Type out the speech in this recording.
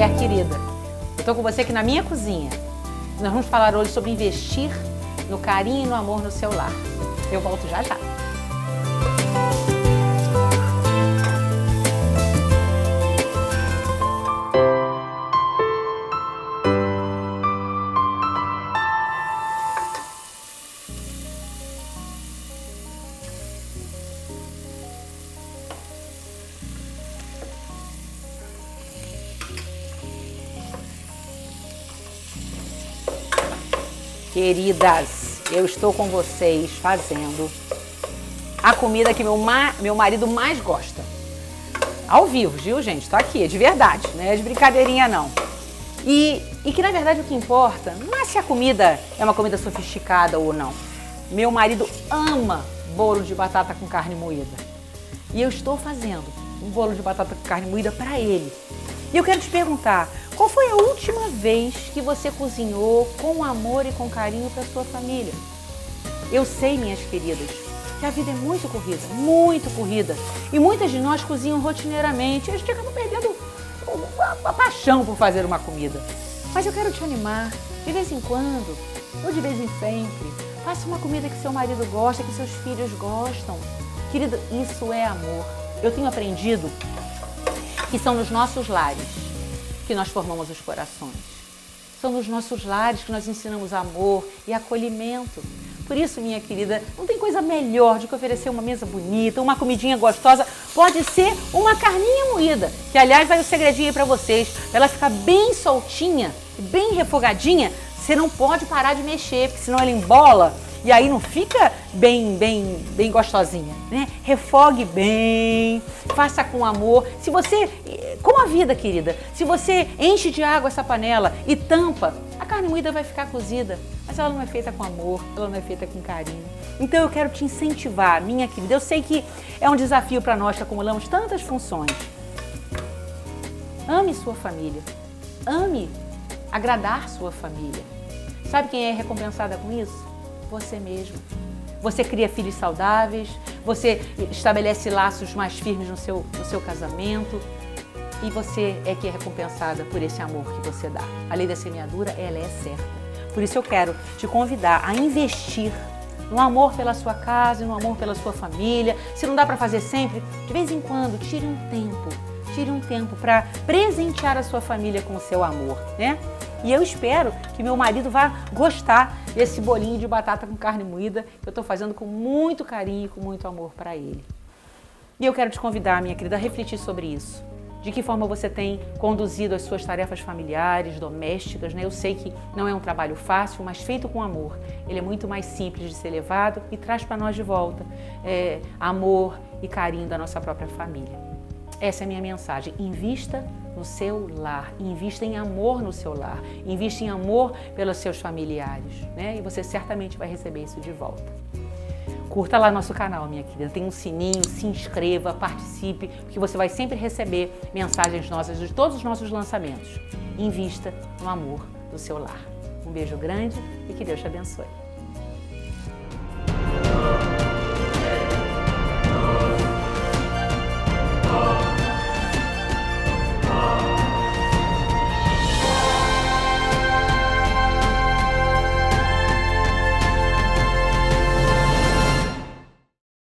mulher querida. Tô com você aqui na minha cozinha. Nós vamos falar hoje sobre investir no carinho e no amor no seu lar. Eu volto já já. Queridas, eu estou com vocês fazendo a comida que meu, ma meu marido mais gosta. Ao vivo, viu, gente? Tô aqui, é de verdade, não é de brincadeirinha, não. E, e que, na verdade, o que importa não é se a comida é uma comida sofisticada ou não. Meu marido ama bolo de batata com carne moída. E eu estou fazendo um bolo de batata com carne moída para ele. E eu quero te perguntar, qual foi a última vez que você cozinhou com amor e com carinho para sua família? Eu sei, minhas queridas, que a vida é muito corrida, muito corrida. E muitas de nós cozinham rotineiramente. A gente acaba perdendo a paixão por fazer uma comida. Mas eu quero te animar, de vez em quando, ou de vez em sempre, faça uma comida que seu marido gosta, que seus filhos gostam. Querida, isso é amor. Eu tenho aprendido que são nos nossos lares que nós formamos os corações. São nos nossos lares que nós ensinamos amor e acolhimento. Por isso, minha querida, não tem coisa melhor do que oferecer uma mesa bonita, uma comidinha gostosa. Pode ser uma carninha moída, que aliás vai o um segredinho aí para vocês. Ela ficar bem soltinha, bem refogadinha, você não pode parar de mexer, porque senão ela embola e aí não fica bem, bem, bem gostosinha, né? Refogue bem, faça com amor. Se você, como a vida, querida, se você enche de água essa panela e tampa, a carne moída vai ficar cozida, mas ela não é feita com amor, ela não é feita com carinho. Então eu quero te incentivar, minha querida. Eu sei que é um desafio para nós que acumulamos tantas funções. Ame sua família. Ame agradar sua família. Sabe quem é recompensada com isso? Você mesmo. Você cria filhos saudáveis, você estabelece laços mais firmes no seu, no seu casamento e você é que é recompensada por esse amor que você dá. A lei da semeadura, ela é certa. Por isso eu quero te convidar a investir no amor pela sua casa, no amor pela sua família. Se não dá para fazer sempre, de vez em quando, tire um tempo. Tire um tempo para presentear a sua família com o seu amor, né? E eu espero que meu marido vá gostar desse bolinho de batata com carne moída que eu estou fazendo com muito carinho e com muito amor para ele. E eu quero te convidar, minha querida, a refletir sobre isso. De que forma você tem conduzido as suas tarefas familiares, domésticas, né? Eu sei que não é um trabalho fácil, mas feito com amor. Ele é muito mais simples de ser levado e traz para nós de volta é, amor e carinho da nossa própria família. Essa é a minha mensagem. Invista no seu lar, invista em amor no seu lar, invista em amor pelos seus familiares, né? E você certamente vai receber isso de volta. Curta lá nosso canal, minha querida. Tem um sininho, se inscreva, participe, porque você vai sempre receber mensagens nossas de todos os nossos lançamentos. Invista no amor do seu lar. Um beijo grande e que Deus te abençoe.